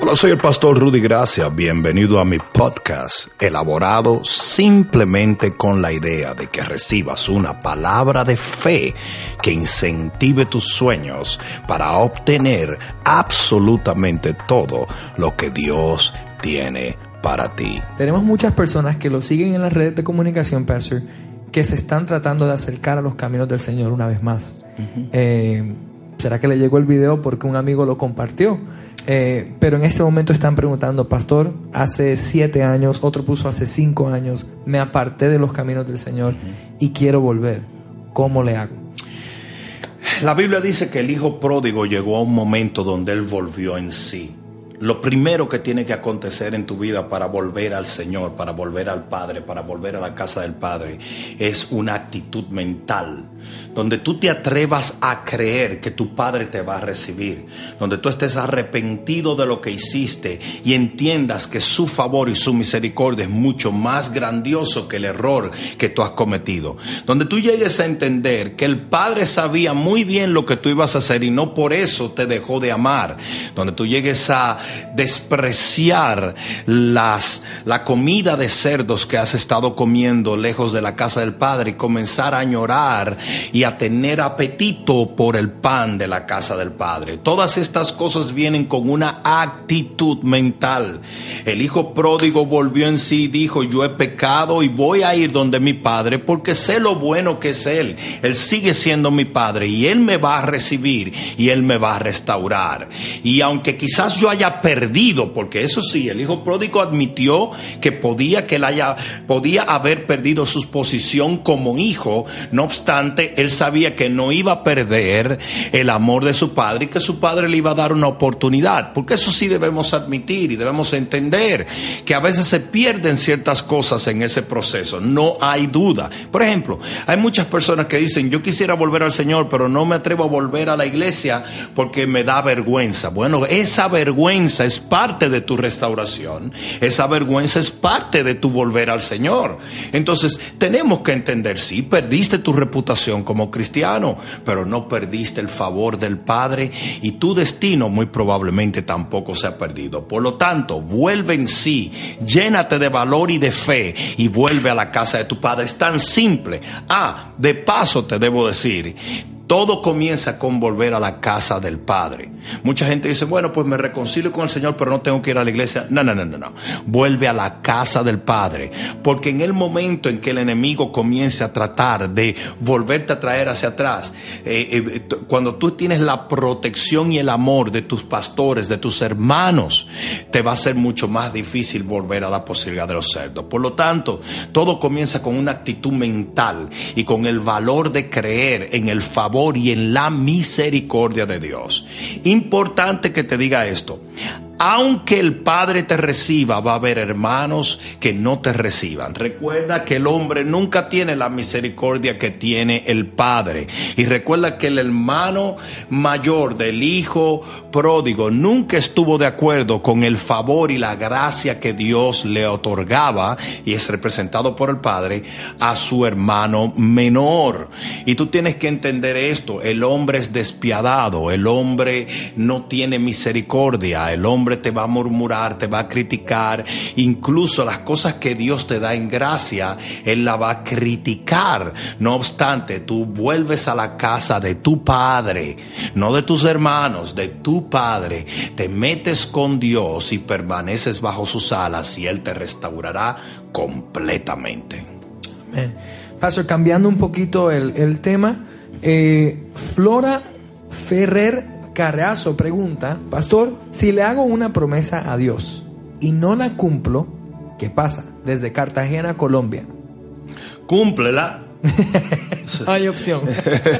Hola, soy el pastor Rudy Gracia. Bienvenido a mi podcast, elaborado simplemente con la idea de que recibas una palabra de fe que incentive tus sueños para obtener absolutamente todo lo que Dios tiene para ti. Tenemos muchas personas que lo siguen en las redes de comunicación, Pastor, que se están tratando de acercar a los caminos del Señor una vez más. Eh, ¿Será que le llegó el video porque un amigo lo compartió? Eh, pero en este momento están preguntando, pastor, hace siete años, otro puso hace cinco años, me aparté de los caminos del Señor y quiero volver. ¿Cómo le hago? La Biblia dice que el hijo pródigo llegó a un momento donde él volvió en sí. Lo primero que tiene que acontecer en tu vida para volver al Señor, para volver al Padre, para volver a la casa del Padre, es una actitud mental, donde tú te atrevas a creer que tu Padre te va a recibir, donde tú estés arrepentido de lo que hiciste y entiendas que su favor y su misericordia es mucho más grandioso que el error que tú has cometido, donde tú llegues a entender que el Padre sabía muy bien lo que tú ibas a hacer y no por eso te dejó de amar, donde tú llegues a despreciar las, la comida de cerdos que has estado comiendo lejos de la casa del Padre y comenzar a añorar y a tener apetito por el pan de la casa del Padre. Todas estas cosas vienen con una actitud mental. El hijo pródigo volvió en sí y dijo, yo he pecado y voy a ir donde mi Padre porque sé lo bueno que es Él. Él sigue siendo mi Padre y Él me va a recibir y Él me va a restaurar. Y aunque quizás yo haya perdido, porque eso sí, el hijo pródigo admitió que podía que él haya, podía haber perdido su posición como hijo, no obstante, él sabía que no iba a perder el amor de su padre y que su padre le iba a dar una oportunidad, porque eso sí debemos admitir y debemos entender que a veces se pierden ciertas cosas en ese proceso, no hay duda. Por ejemplo, hay muchas personas que dicen, yo quisiera volver al Señor, pero no me atrevo a volver a la iglesia porque me da vergüenza. Bueno, esa vergüenza es parte de tu restauración, esa vergüenza es parte de tu volver al Señor. Entonces, tenemos que entender, sí, perdiste tu reputación como cristiano, pero no perdiste el favor del Padre y tu destino muy probablemente tampoco se ha perdido. Por lo tanto, vuelve en sí, llénate de valor y de fe y vuelve a la casa de tu Padre. Es tan simple. Ah, de paso te debo decir, todo comienza con volver a la casa del Padre. Mucha gente dice, bueno, pues me reconcilio con el Señor, pero no tengo que ir a la iglesia. No, no, no, no, no. Vuelve a la casa del Padre. Porque en el momento en que el enemigo comience a tratar de volverte a traer hacia atrás, eh, eh, cuando tú tienes la protección y el amor de tus pastores, de tus hermanos, te va a ser mucho más difícil volver a la posibilidad de los cerdos. Por lo tanto, todo comienza con una actitud mental y con el valor de creer en el favor y en la misericordia de Dios. Importante que te diga esto. Aunque el Padre te reciba, va a haber hermanos que no te reciban. Recuerda que el hombre nunca tiene la misericordia que tiene el Padre. Y recuerda que el hermano mayor del hijo pródigo nunca estuvo de acuerdo con el favor y la gracia que Dios le otorgaba, y es representado por el Padre, a su hermano menor. Y tú tienes que entender esto. El hombre es despiadado. El hombre no tiene misericordia. El hombre te va a murmurar, te va a criticar, incluso las cosas que Dios te da en gracia, Él la va a criticar. No obstante, tú vuelves a la casa de tu Padre, no de tus hermanos, de tu Padre, te metes con Dios y permaneces bajo sus alas y Él te restaurará completamente. Amén. Pastor, cambiando un poquito el, tema, eh, Flora Ferrer Carreazo pregunta, Pastor, si le hago una promesa a Dios y no la cumplo, ¿qué pasa? Desde Cartagena, Colombia. Cúmplela. Hay opción.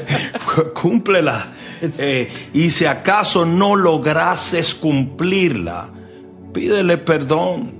Cúmplela. Eh, y si acaso no lograses cumplirla, pídele perdón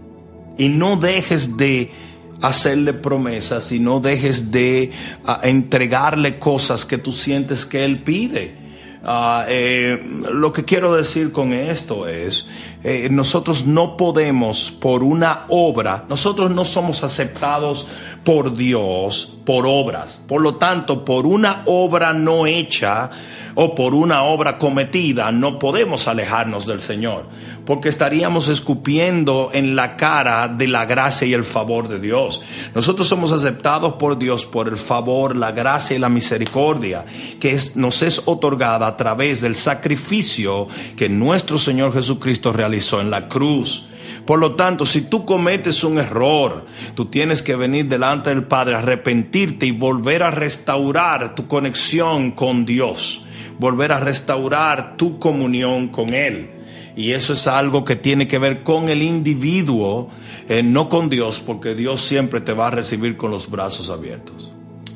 y no dejes de hacerle promesas y no dejes de ah, entregarle cosas que tú sientes que él pide. Ah, eh, lo que quiero decir con esto es, eh, nosotros no podemos por una obra, nosotros no somos aceptados por Dios por obras. Por lo tanto, por una obra no hecha o por una obra cometida no podemos alejarnos del Señor, porque estaríamos escupiendo en la cara de la gracia y el favor de Dios. Nosotros somos aceptados por Dios por el favor, la gracia y la misericordia que nos es otorgada a través del sacrificio que nuestro Señor Jesucristo realizó en la cruz. Por lo tanto, si tú cometes un error, tú tienes que venir delante del Padre, arrepentirte y volver a restaurar tu conexión con Dios, volver a restaurar tu comunión con Él. Y eso es algo que tiene que ver con el individuo, eh, no con Dios, porque Dios siempre te va a recibir con los brazos abiertos.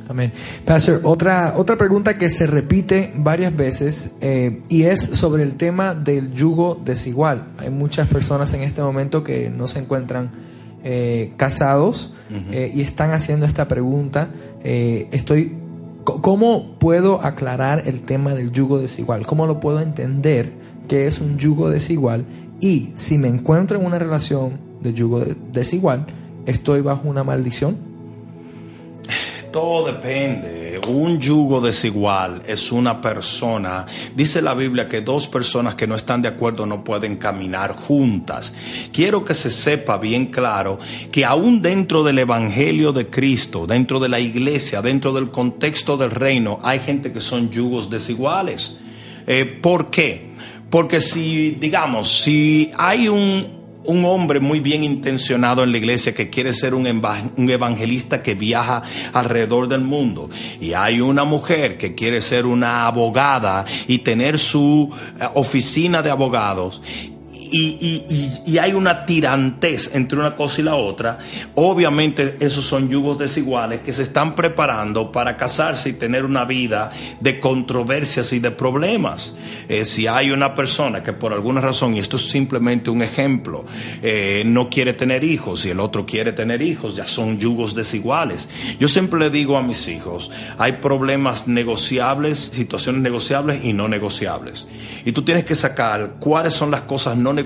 Amén. Pastor, otra, otra pregunta que se repite varias veces eh, y es sobre el tema del yugo desigual. Hay muchas personas en este momento que no se encuentran eh, casados eh, y están haciendo esta pregunta. estoy, ¿Cómo puedo aclarar el tema del yugo desigual? ¿Cómo lo puedo entender que es un yugo desigual? Y si me encuentro en una relación de yugo desigual, ¿estoy bajo una maldición? Todo depende. Un yugo desigual es una persona. Dice la Biblia que dos personas que no están de acuerdo no pueden caminar juntas. Quiero que se sepa bien claro que aún dentro del Evangelio de Cristo, dentro de la iglesia, dentro del contexto del reino, hay gente que son yugos desiguales. Eh, ¿Por qué? Porque si, digamos, si hay un, un hombre muy bien intencionado en la iglesia que quiere ser un, evangelista que viaja alrededor del mundo. Y hay una mujer que quiere ser una abogada y tener su eh, oficina de abogados y, hay una tirantez entre una cosa y la otra, obviamente esos son yugos desiguales que se están preparando para casarse y tener una vida de controversias y de problemas. Eh, si hay una persona que por alguna razón, y esto es simplemente un ejemplo, eh, no quiere tener hijos y el otro quiere tener hijos, ya son yugos desiguales. Yo siempre le digo a mis hijos, hay problemas negociables, situaciones negociables y no negociables. Y tú tienes que sacar cuáles son las cosas no negociables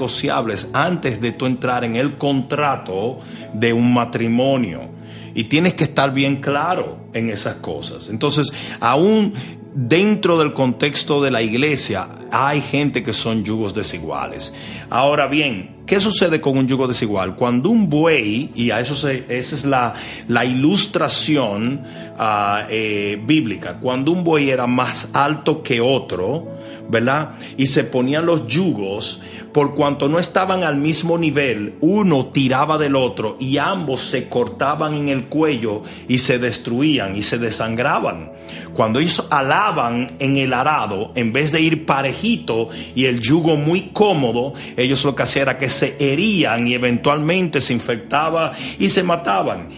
antes de tú entrar en el contrato de un matrimonio. Y tienes que estar bien claro en esas cosas. Entonces, aún dentro del contexto de la iglesia hay gente que son yugos desiguales. Ahora bien, ¿qué sucede con un yugo desigual? Cuando un buey, y a eso se, esa es la, la ilustración ah, eh, bíblica, cuando un buey era más alto que otro, ¿verdad? Y se ponían los yugos, por cuanto no estaban al mismo nivel, uno tiraba del otro y ambos se cortaban en el cuello y se destruían y se desangraban. Cuando ellos alaban en el arado, en vez de ir y el yugo muy cómodo, ellos lo que hacían era que se herían y eventualmente se infectaban y se mataban.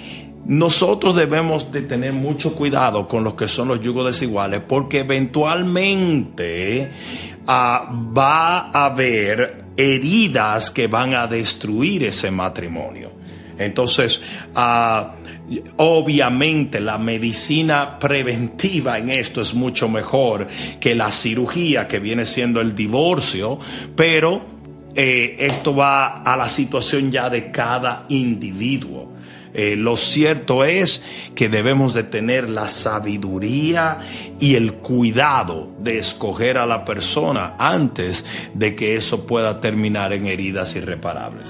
Nosotros debemos de tener mucho cuidado con los que son los yugos desiguales porque eventualmente ah, va a haber heridas que van a destruir ese matrimonio. Entonces, ah, obviamente la medicina preventiva en esto es mucho mejor que la cirugía que viene siendo el divorcio, pero eh, esto va a la situación ya de cada individuo. Eh, lo cierto es que debemos de tener la sabiduría y el cuidado de escoger a la persona antes de que eso pueda terminar en heridas irreparables.